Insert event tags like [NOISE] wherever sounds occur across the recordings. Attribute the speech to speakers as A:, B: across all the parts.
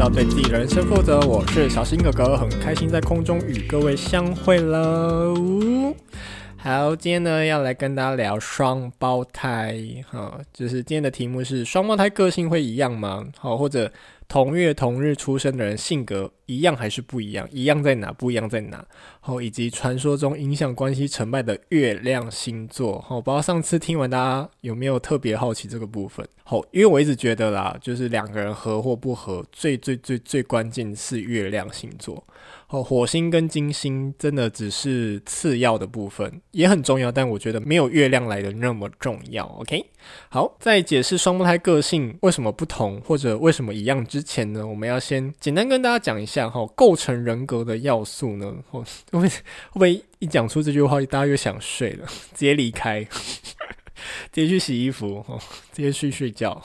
A: 是要对自己人生负责。我是小新哥哥，很开心在空中与各位相会喽。好，今天呢要来跟大家聊双胞胎，哈，就是今天的题目是双胞胎个性会一样吗？好，或者。同月同日出生的人性格一样还是不一样？一样在哪？不一样在哪？好，以及传说中影响关系成败的月亮星座。好，不知道上次听完大家有没有特别好奇这个部分？好，因为我一直觉得啦，就是两个人合或不合，最最最最关键是月亮星座。哦，火星跟金星真的只是次要的部分，也很重要，但我觉得没有月亮来的那么重要。OK，好，在解释双胞胎个性为什么不同或者为什么一样之之前呢，我们要先简单跟大家讲一下哈，构成人格的要素呢，[LAUGHS] 会不会不会一讲出这句话，大家又想睡了，[LAUGHS] 直接离开，直接去洗衣服，直接去睡觉。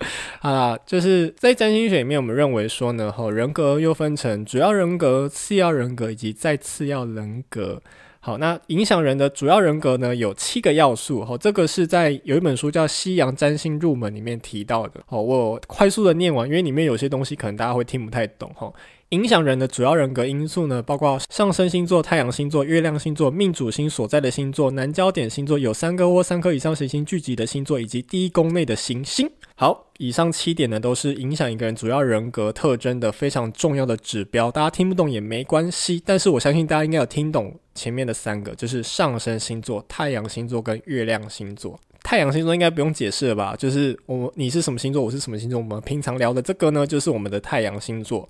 A: [LAUGHS] 好啦，就是在占星学里面，我们认为说呢，吼，人格又分成主要人格、次要人格以及再次要人格。好，那影响人的主要人格呢，有七个要素。哈，这个是在有一本书叫《西洋占星入门》里面提到的。好，我快速的念完，因为里面有些东西可能大家会听不太懂。哈。影响人的主要人格因素呢，包括上升星座、太阳星座、月亮星座、命主星所在的星座、南焦点星座、有三个或三颗以上行星聚集的星座，以及第一宫内的行星。好，以上七点呢，都是影响一个人主要人格特征的非常重要的指标。大家听不懂也没关系，但是我相信大家应该有听懂前面的三个，就是上升星座、太阳星座跟月亮星座。太阳星座应该不用解释了吧？就是我你是什么星座，我是什么星座。我们平常聊的这个呢，就是我们的太阳星座。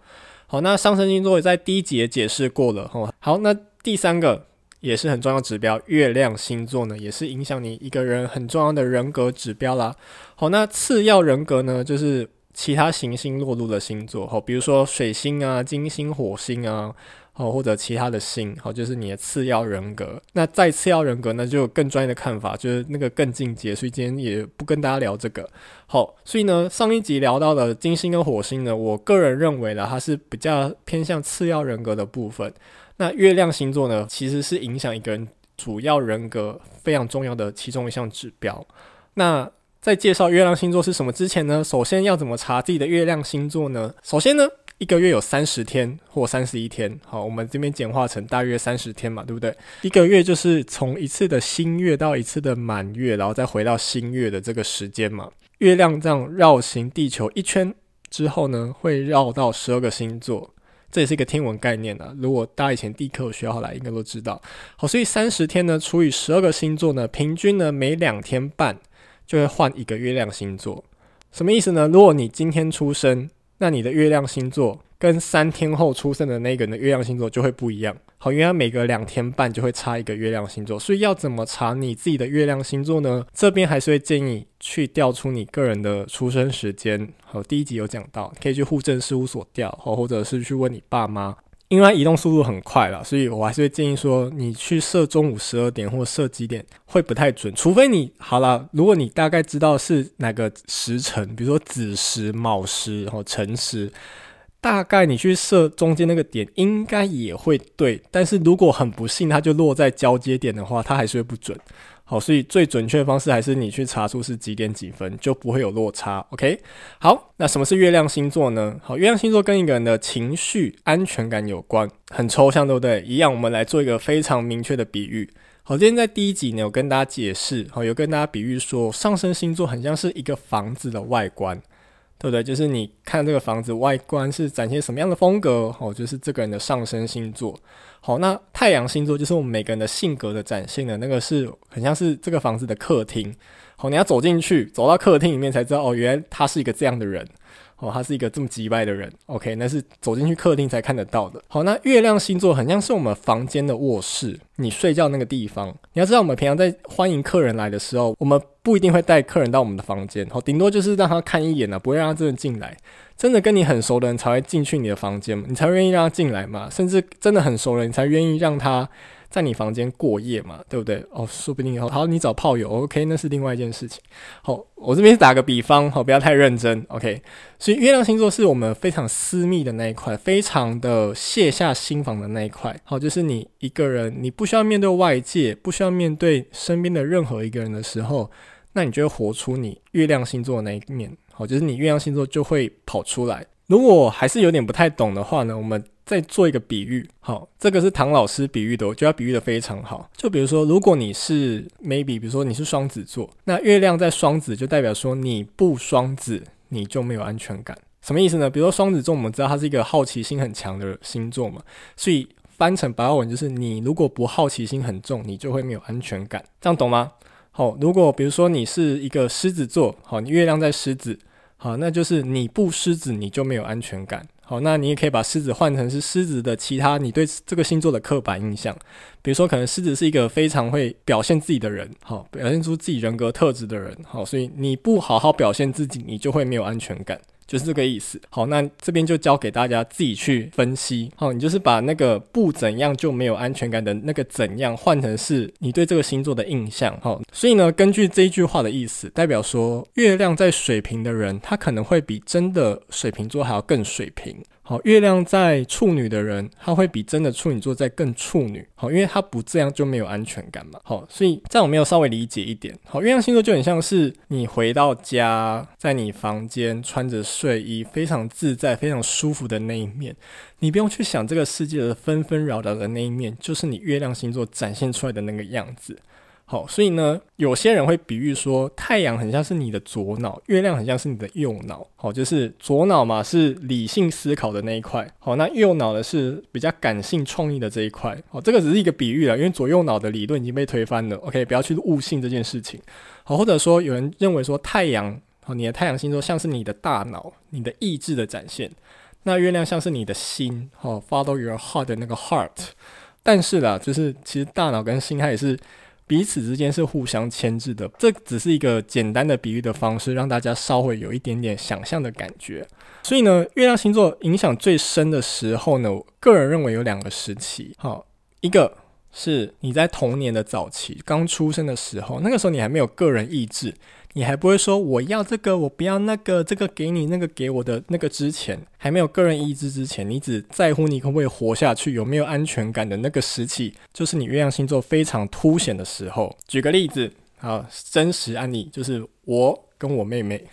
A: 好，那上升星座也在第一集也解释过了。哈，好，那第三个也是很重要指标，月亮星座呢，也是影响你一个人很重要的人格指标啦。好，那次要人格呢，就是其他行星落入的星座，好，比如说水星啊、金星、火星啊。哦，或者其他的星，好，就是你的次要人格。那再次要人格呢，就有更专业的看法，就是那个更进阶，所以今天也不跟大家聊这个。好，所以呢，上一集聊到的金星跟火星呢，我个人认为呢，它是比较偏向次要人格的部分。那月亮星座呢，其实是影响一个人主要人格非常重要的其中一项指标。那在介绍月亮星座是什么之前呢，首先要怎么查自己的月亮星座呢？首先呢。一个月有三十天或三十一天，好，我们这边简化成大约三十天嘛，对不对？一个月就是从一次的新月到一次的满月，然后再回到新月的这个时间嘛。月亮这样绕行地球一圈之后呢，会绕到十二个星座，这也是一个天文概念啊。如果大家以前地科学好来，应该都知道。好，所以三十天呢除以十二个星座呢，平均呢每两天半就会换一个月亮星座。什么意思呢？如果你今天出生，那你的月亮星座跟三天后出生的那个人的月亮星座就会不一样。好，因为它每隔两天半就会差一个月亮星座，所以要怎么查你自己的月亮星座呢？这边还是会建议去调出你个人的出生时间。好，第一集有讲到，可以去户政事务所调，好，或者是去问你爸妈。因为它移动速度很快了，所以我还是会建议说，你去设中午十二点或设几点会不太准，除非你好了，如果你大概知道是哪个时辰，比如说子时、卯时，然后辰时，大概你去设中间那个点应该也会对。但是如果很不幸它就落在交接点的话，它还是会不准。好，所以最准确的方式还是你去查出是几点几分，就不会有落差。OK，好，那什么是月亮星座呢？好，月亮星座跟一个人的情绪安全感有关，很抽象，对不对？一样，我们来做一个非常明确的比喻。好，今天在第一集呢，有跟大家解释，好，有跟大家比喻说，上升星座很像是一个房子的外观。对不对？就是你看这个房子外观是展现什么样的风格，哦，就是这个人的上升星座。好，那太阳星座就是我们每个人的性格的展现的那个是很像是这个房子的客厅。好，你要走进去，走到客厅里面才知道，哦，原来他是一个这样的人。哦，他是一个这么机掰的人，OK，那是走进去客厅才看得到的。好，那月亮星座很像是我们房间的卧室，你睡觉那个地方。你要知道，我们平常在欢迎客人来的时候，我们不一定会带客人到我们的房间，好，顶多就是让他看一眼呢，不会让他真的进来。真的跟你很熟的人才会进去你的房间，你才愿意让他进来嘛。甚至真的很熟的人，你才愿意让他。在你房间过夜嘛，对不对？哦，说不定以后好，你找炮友，OK，那是另外一件事情。好，我这边打个比方，好，不要太认真，OK。所以月亮星座是我们非常私密的那一块，非常的卸下心防的那一块。好，就是你一个人，你不需要面对外界，不需要面对身边的任何一个人的时候，那你就会活出你月亮星座的那一面。好，就是你月亮星座就会跑出来。如果还是有点不太懂的话呢，我们再做一个比喻。好，这个是唐老师比喻的，我觉得他比喻的非常好。就比如说，如果你是 maybe，比如说你是双子座，那月亮在双子，就代表说你不双子，你就没有安全感。什么意思呢？比如说双子座，我们知道它是一个好奇心很强的星座嘛，所以翻成白话文就是：你如果不好奇心很重，你就会没有安全感。这样懂吗？好，如果比如说你是一个狮子座，好，你月亮在狮子。好，那就是你不狮子，你就没有安全感。好，那你也可以把狮子换成是狮子的其他你对这个星座的刻板印象，比如说可能狮子是一个非常会表现自己的人，好，表现出自己人格特质的人，好，所以你不好好表现自己，你就会没有安全感。就是这个意思。好，那这边就教给大家自己去分析。好，你就是把那个不怎样就没有安全感的那个怎样换成是你对这个星座的印象。好，所以呢，根据这一句话的意思，代表说月亮在水瓶的人，他可能会比真的水瓶座还要更水瓶。好，月亮在处女的人，他会比真的处女座在更处女。好，因为他不这样就没有安全感嘛。好，所以这样我没有稍微理解一点。好，月亮星座就很像是你回到家，在你房间穿着睡衣，非常自在、非常舒服的那一面，你不用去想这个世界的纷纷扰扰的那一面，就是你月亮星座展现出来的那个样子。好，所以呢，有些人会比喻说，太阳很像是你的左脑，月亮很像是你的右脑。好，就是左脑嘛，是理性思考的那一块。好，那右脑呢，是比较感性创意的这一块。好，这个只是一个比喻了，因为左右脑的理论已经被推翻了。OK，不要去悟性这件事情。好，或者说有人认为说，太阳，好，你的太阳星座像是你的大脑，你的意志的展现。那月亮像是你的心，好，follow your heart 的那个 heart。但是啦，就是其实大脑跟心它也是。彼此之间是互相牵制的，这只是一个简单的比喻的方式，让大家稍微有一点点想象的感觉。所以呢，月亮星座影响最深的时候呢，我个人认为有两个时期。好，一个是你在童年的早期，刚出生的时候，那个时候你还没有个人意志。你还不会说我要这个，我不要那个，这个给你，那个给我的那个之前，还没有个人意志之前，你只在乎你可不可以活下去，有没有安全感的那个时期，就是你月亮星座非常凸显的时候。举个例子，啊，真实案例就是我跟我妹妹。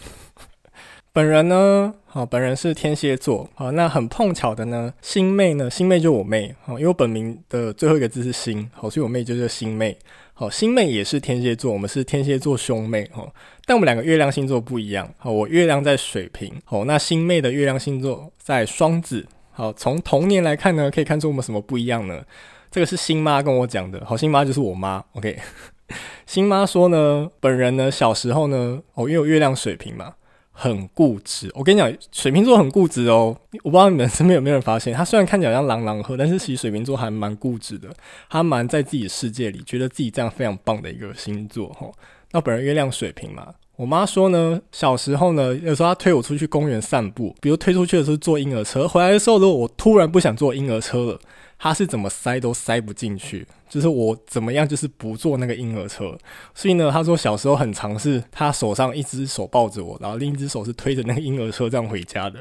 A: 本人呢，好，本人是天蝎座，好，那很碰巧的呢，星妹呢，星妹就我妹，好，因为我本名的最后一个字是星，好，所以我妹就叫星妹，好，星妹也是天蝎座，我们是天蝎座兄妹，哦，但我们两个月亮星座不一样，好，我月亮在水瓶，好，那星妹的月亮星座在双子，好，从童年来看呢，可以看出我们什么不一样呢？这个是星妈跟我讲的，好，星妈就是我妈，OK，[LAUGHS] 星妈说呢，本人呢小时候呢，哦，因为我月亮水瓶嘛。很固执，我跟你讲，水瓶座很固执哦。我不知道你们身边有没有人发现，他虽然看起来像狼狼赫，但是其实水瓶座还蛮固执的。他蛮在自己的世界里，觉得自己这样非常棒的一个星座哈。那本人月亮水瓶嘛，我妈说呢，小时候呢，有时候她推我出去公园散步，比如推出去的时候坐婴儿车，回来的时候如果我突然不想坐婴儿车了，他是怎么塞都塞不进去。就是我怎么样，就是不坐那个婴儿车，所以呢，他说小时候很尝试，他手上一只手抱着我，然后另一只手是推着那个婴儿车这样回家的，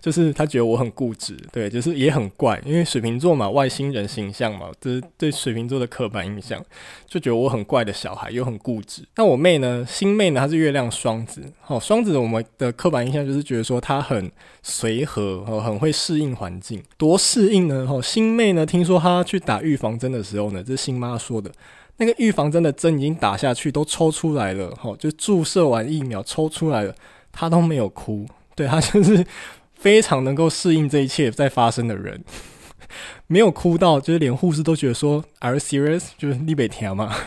A: 就是他觉得我很固执，对，就是也很怪，因为水瓶座嘛，外星人形象嘛，就是对水瓶座的刻板印象，就觉得我很怪的小孩，又很固执。那我妹呢，星妹呢，她是月亮双子，好，双子我们的刻板印象就是觉得说她很随和，哦，很会适应环境，多适应呢，哦，星妹呢，听说她去打预防针的。时候呢，这是星妈说的，那个预防针的针已经打下去，都抽出来了，齁，就注射完疫苗抽出来了，他都没有哭，对，他就是非常能够适应这一切在发生的人，[LAUGHS] 没有哭到，就是连护士都觉得说，Are you serious？就是你别听嘛。[LAUGHS]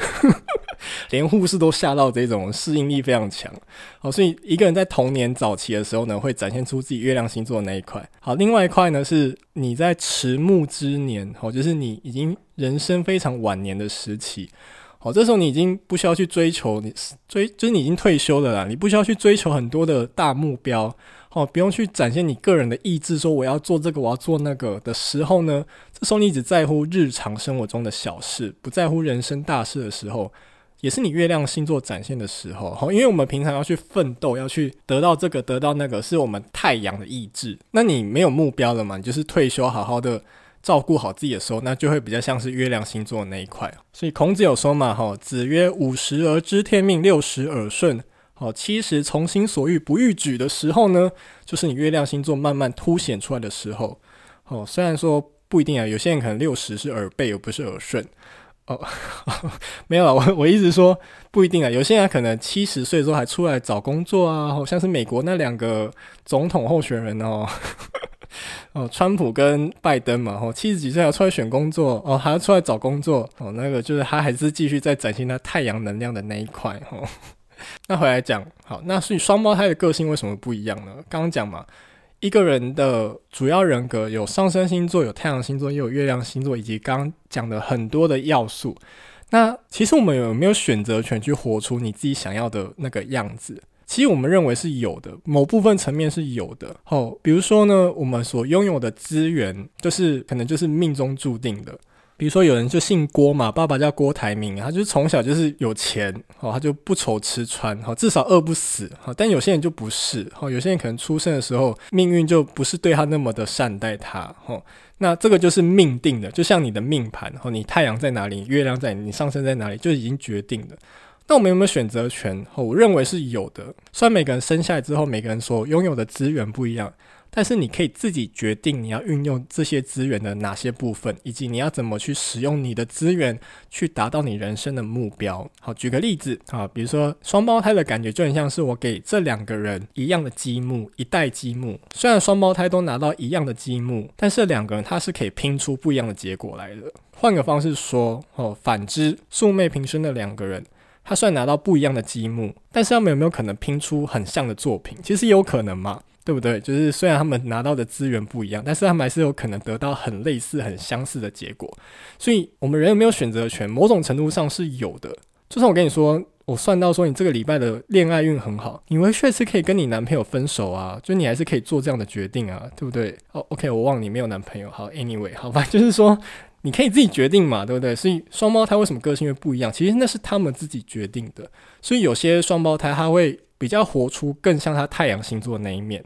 A: 连护士都吓到，这种适应力非常强。好，所以一个人在童年早期的时候呢，会展现出自己月亮星座的那一块。好，另外一块呢，是你在迟暮之年，好，就是你已经人生非常晚年的时期。好，这时候你已经不需要去追求，你追就是你已经退休了啦，你不需要去追求很多的大目标。哦，不用去展现你个人的意志，说我要做这个，我要做那个的时候呢，这时候你只在乎日常生活中的小事，不在乎人生大事的时候。也是你月亮星座展现的时候，哦，因为我们平常要去奋斗，要去得到这个，得到那个，是我们太阳的意志。那你没有目标了嘛？你就是退休，好好的照顾好自己的时候，那就会比较像是月亮星座的那一块。所以孔子有说嘛，哈，子曰：“五十而知天命，六十耳顺。”哦，七十从心所欲不逾矩的时候呢，就是你月亮星座慢慢凸显出来的时候。哦，虽然说不一定啊，有些人可能六十是耳背，而不是耳顺。哦，[LAUGHS] 没有啊，我我一直说不一定啊，有些人可能七十岁之后还出来找工作啊，好像是美国那两个总统候选人哦。[LAUGHS] 哦，川普跟拜登嘛，哦，七十几岁要出来选工作，哦，还要出来找工作，哦，那个就是他还是继续在展现他太阳能量的那一块，哦。那回来讲，好，那所以双胞胎的个性为什么不一样呢？刚刚讲嘛，一个人的主要人格有上升星座、有太阳星座、也有月亮星座，以及刚刚讲的很多的要素。那其实我们有没有选择权去活出你自己想要的那个样子？其实我们认为是有的，某部分层面是有的。哦，比如说呢，我们所拥有的资源，就是可能就是命中注定的。比如说有人就姓郭嘛，爸爸叫郭台铭，他就是从小就是有钱，哦，他就不愁吃穿，哦，至少饿不死，哦。但有些人就不是，哦，有些人可能出生的时候命运就不是对他那么的善待他，哦，那这个就是命定的，就像你的命盘，哦，你太阳在哪里，月亮在，你上升在哪里，就已经决定了。那我们有没有选择权？我认为是有的。虽然每个人生下来之后，每个人所拥有的资源不一样，但是你可以自己决定你要运用这些资源的哪些部分，以及你要怎么去使用你的资源去达到你人生的目标。好，举个例子啊，比如说双胞胎的感觉就很像是我给这两个人一样的积木，一袋积木。虽然双胞胎都拿到一样的积木，但是两个人他是可以拼出不一样的结果来的。换个方式说，哦，反之，素昧平生的两个人。他虽然拿到不一样的积木，但是他们有没有可能拼出很像的作品？其实有可能嘛，对不对？就是虽然他们拿到的资源不一样，但是他们还是有可能得到很类似、很相似的结果。所以，我们人有没有选择权？某种程度上是有的。就算我跟你说，我算到说你这个礼拜的恋爱运很好，你回去是可以跟你男朋友分手啊，就你还是可以做这样的决定啊，对不对？哦，oh，OK，我忘了你没有男朋友。好，Anyway，好吧，就是说。你可以自己决定嘛，对不对？所以双胞胎为什么个性会不一样？其实那是他们自己决定的。所以有些双胞胎他会比较活出更像他太阳星座的那一面，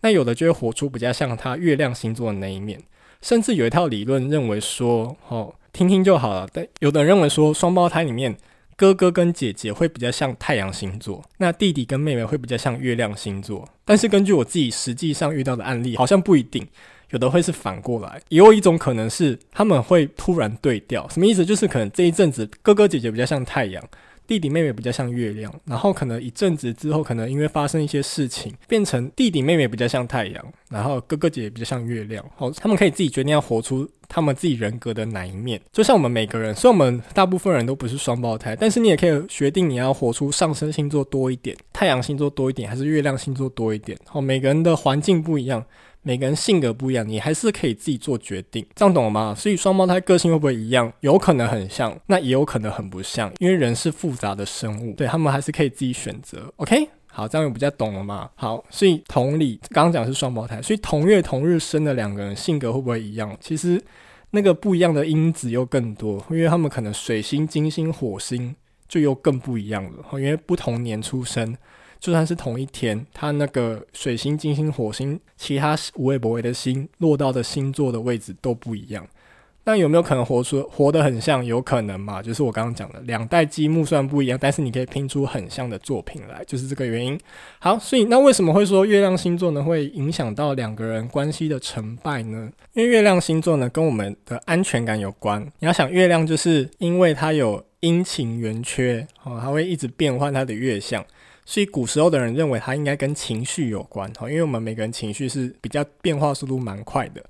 A: 那有的就会活出比较像他月亮星座的那一面。甚至有一套理论认为说，哦，听听就好了。但有的人认为说，双胞胎里面哥哥跟姐姐会比较像太阳星座，那弟弟跟妹妹会比较像月亮星座。但是根据我自己实际上遇到的案例，好像不一定。有的会是反过来，也有一种可能是他们会突然对调，什么意思？就是可能这一阵子哥哥姐姐比较像太阳，弟弟妹妹比较像月亮，然后可能一阵子之后，可能因为发生一些事情，变成弟弟妹妹比较像太阳，然后哥哥姐姐比较像月亮。好，他们可以自己决定要活出他们自己人格的哪一面。就像我们每个人，所以我们大部分人都不是双胞胎，但是你也可以决定你要活出上升星座多一点，太阳星座多一点，还是月亮星座多一点。好，每个人的环境不一样。每个人性格不一样，你还是可以自己做决定，这样懂了吗？所以双胞胎个性会不会一样？有可能很像，那也有可能很不像，因为人是复杂的生物，对，他们还是可以自己选择。OK，好，这样我比较懂了吗？好，所以同理，刚刚讲是双胞胎，所以同月同日生的两个人性格会不会一样？其实那个不一样的因子又更多，因为他们可能水星、金星、火星就又更不一样了，因为不同年出生。就算是同一天，它那个水星、金星、火星，其他无微不微的星落到的星座的位置都不一样。那有没有可能活出活得很像？有可能嘛？就是我刚刚讲的，两袋积木虽然不一样，但是你可以拼出很像的作品来，就是这个原因。好，所以那为什么会说月亮星座呢会影响到两个人关系的成败呢？因为月亮星座呢跟我们的安全感有关。你要想，月亮就是因为它有阴晴圆缺，哦，它会一直变换它的月相。所以古时候的人认为它应该跟情绪有关，哈，因为我们每个人情绪是比较变化速度蛮快的，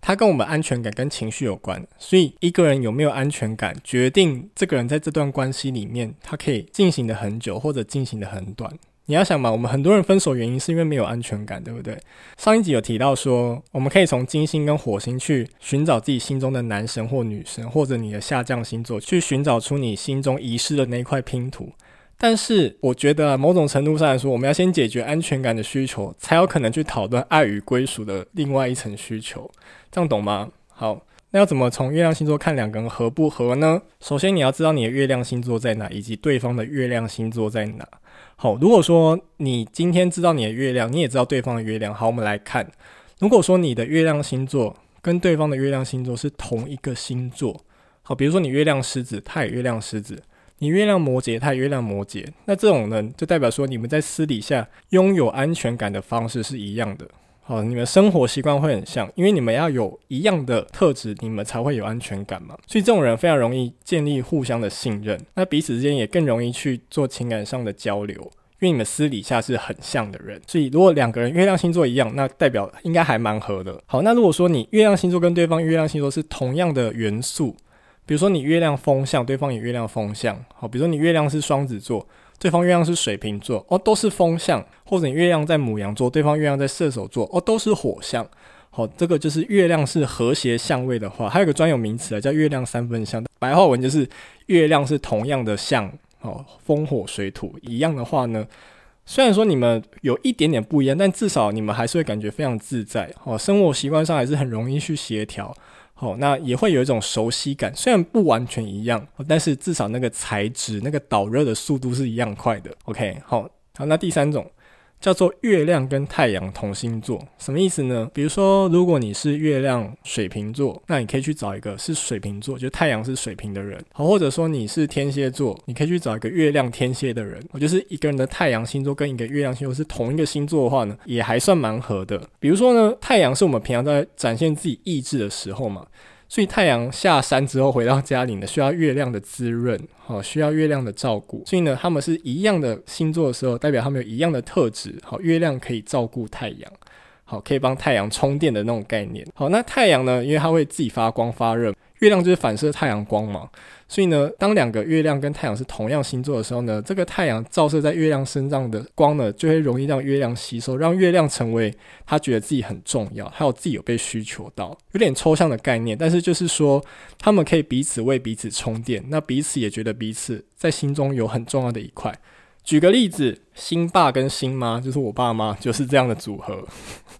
A: 它跟我们安全感跟情绪有关。所以一个人有没有安全感，决定这个人在这段关系里面，他可以进行的很久或者进行的很短。你要想嘛，我们很多人分手原因是因为没有安全感，对不对？上一集有提到说，我们可以从金星跟火星去寻找自己心中的男神或女神，或者你的下降星座，去寻找出你心中遗失的那一块拼图。但是我觉得，某种程度上来说，我们要先解决安全感的需求，才有可能去讨论爱与归属的另外一层需求。这样懂吗？好，那要怎么从月亮星座看两个人合不合呢？首先你要知道你的月亮星座在哪，以及对方的月亮星座在哪。好，如果说你今天知道你的月亮，你也知道对方的月亮。好，我们来看，如果说你的月亮星座跟对方的月亮星座是同一个星座，好，比如说你月亮狮子，他也月亮狮子。你月亮摩羯，他月亮摩羯，那这种人，就代表说你们在私底下拥有安全感的方式是一样的。好，你们生活习惯会很像，因为你们要有一样的特质，你们才会有安全感嘛。所以这种人非常容易建立互相的信任，那彼此之间也更容易去做情感上的交流，因为你们私底下是很像的人。所以如果两个人月亮星座一样，那代表应该还蛮合的。好，那如果说你月亮星座跟对方月亮星座是同样的元素，比如说你月亮风象，对方也月亮风象。好，比如说你月亮是双子座。对方月亮是水瓶座哦，都是风象，或者你月亮在牡羊座，对方月亮在射手座哦，都是火象。好，这个就是月亮是和谐相位的话，还有个专有名词啊，叫月亮三分相。白话文就是月亮是同样的相哦，风火水土一样的话呢，虽然说你们有一点点不一样，但至少你们还是会感觉非常自在哦，生活习惯上还是很容易去协调。好，那也会有一种熟悉感，虽然不完全一样，但是至少那个材质、那个导热的速度是一样快的。OK，好，好，那第三种。叫做月亮跟太阳同星座，什么意思呢？比如说，如果你是月亮水瓶座，那你可以去找一个是水瓶座，就太阳是水瓶的人。好，或者说你是天蝎座，你可以去找一个月亮天蝎的人。我就是一个人的太阳星座跟一个月亮星座是同一个星座的话呢，也还算蛮合的。比如说呢，太阳是我们平常在展现自己意志的时候嘛。所以太阳下山之后回到家里呢，需要月亮的滋润，好，需要月亮的照顾。所以呢，他们是一样的星座的时候，代表他们有一样的特质。好，月亮可以照顾太阳，好，可以帮太阳充电的那种概念。好，那太阳呢，因为它会自己发光发热。月亮就是反射太阳光嘛，所以呢，当两个月亮跟太阳是同样星座的时候呢，这个太阳照射在月亮身上的光呢，就会容易让月亮吸收，让月亮成为他觉得自己很重要，还有自己有被需求到，有点抽象的概念，但是就是说，他们可以彼此为彼此充电，那彼此也觉得彼此在心中有很重要的一块。举个例子，星爸跟星妈，就是我爸妈，就是这样的组合。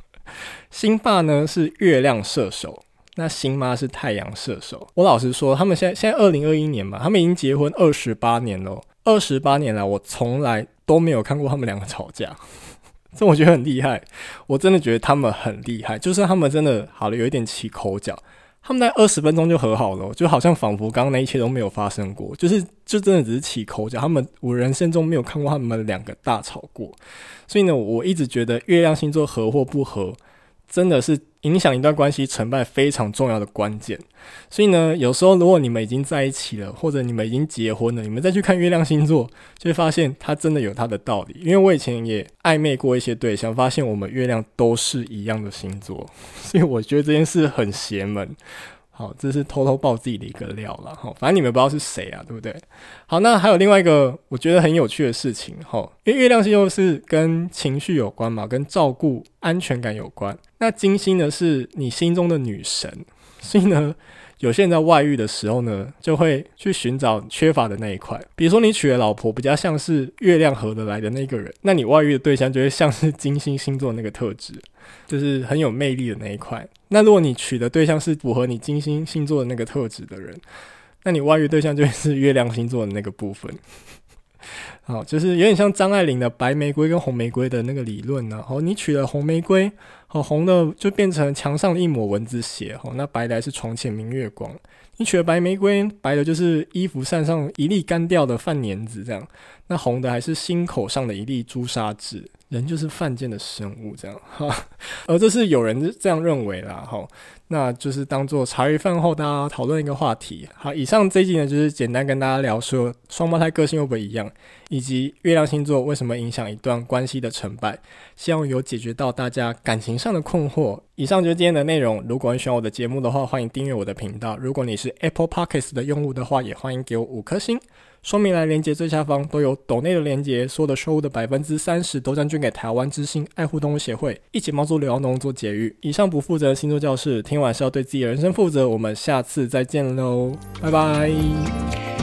A: [LAUGHS] 星爸呢是月亮射手。那星妈是太阳射手，我老实说，他们现在现在二零二一年嘛，他们已经结婚二十八年了，二十八年来我从来都没有看过他们两个吵架，[LAUGHS] 这我觉得很厉害，我真的觉得他们很厉害，就是他们真的好了，有一点起口角，他们在二十分钟就和好了，就好像仿佛刚刚那一切都没有发生过，就是就真的只是起口角，他们我人生中没有看过他们两个大吵过，所以呢，我一直觉得月亮星座合或不合，真的是。影响一段关系成败非常重要的关键，所以呢，有时候如果你们已经在一起了，或者你们已经结婚了，你们再去看月亮星座，就会发现它真的有它的道理。因为我以前也暧昧过一些对象，发现我们月亮都是一样的星座，[LAUGHS] 所以我觉得这件事很邪门。好，这是偷偷爆自己的一个料了。好，反正你们不知道是谁啊，对不对？好，那还有另外一个我觉得很有趣的事情。好，因为月亮星座是跟情绪有关嘛，跟照顾、安全感有关。那金星呢，是你心中的女神，所以呢，有些人在外遇的时候呢，就会去寻找缺乏的那一块。比如说，你娶的老婆比较像是月亮合得来的那个人，那你外遇的对象就会像是金星星座那个特质。就是很有魅力的那一块。那如果你娶的对象是符合你金星星座的那个特质的人，那你外遇对象就是月亮星座的那个部分。[LAUGHS] 好，就是有点像张爱玲的白玫瑰跟红玫瑰的那个理论呢。哦，你娶了红玫瑰，哦，红的就变成墙上的一抹蚊子血。哦，那白的是床前明月光。你娶了白玫瑰，白的就是衣服扇上一粒干掉的饭粘子这样。那红的还是心口上的一粒朱砂痣。人就是犯贱的生物，这样 [LAUGHS] 哈，而这是有人这样认为啦，哈，那就是当做茶余饭后大家讨论一个话题。好，以上这一集呢，就是简单跟大家聊说双胞胎个性会不会一样，以及月亮星座为什么影响一段关系的成败，希望有解决到大家感情上的困惑。以上就是今天的内容。如果你喜欢我的节目的话，欢迎订阅我的频道。如果你是 Apple Podcasts 的用户的话，也欢迎给我五颗星。说明栏连接最下方都有抖内的连接，所有的收入的百分之三十都将捐给台湾之星爱护动物协会，一起帮助流浪动物做节育。以上不负责的星座教室，听完是要对自己的人生负责。我们下次再见喽，拜拜。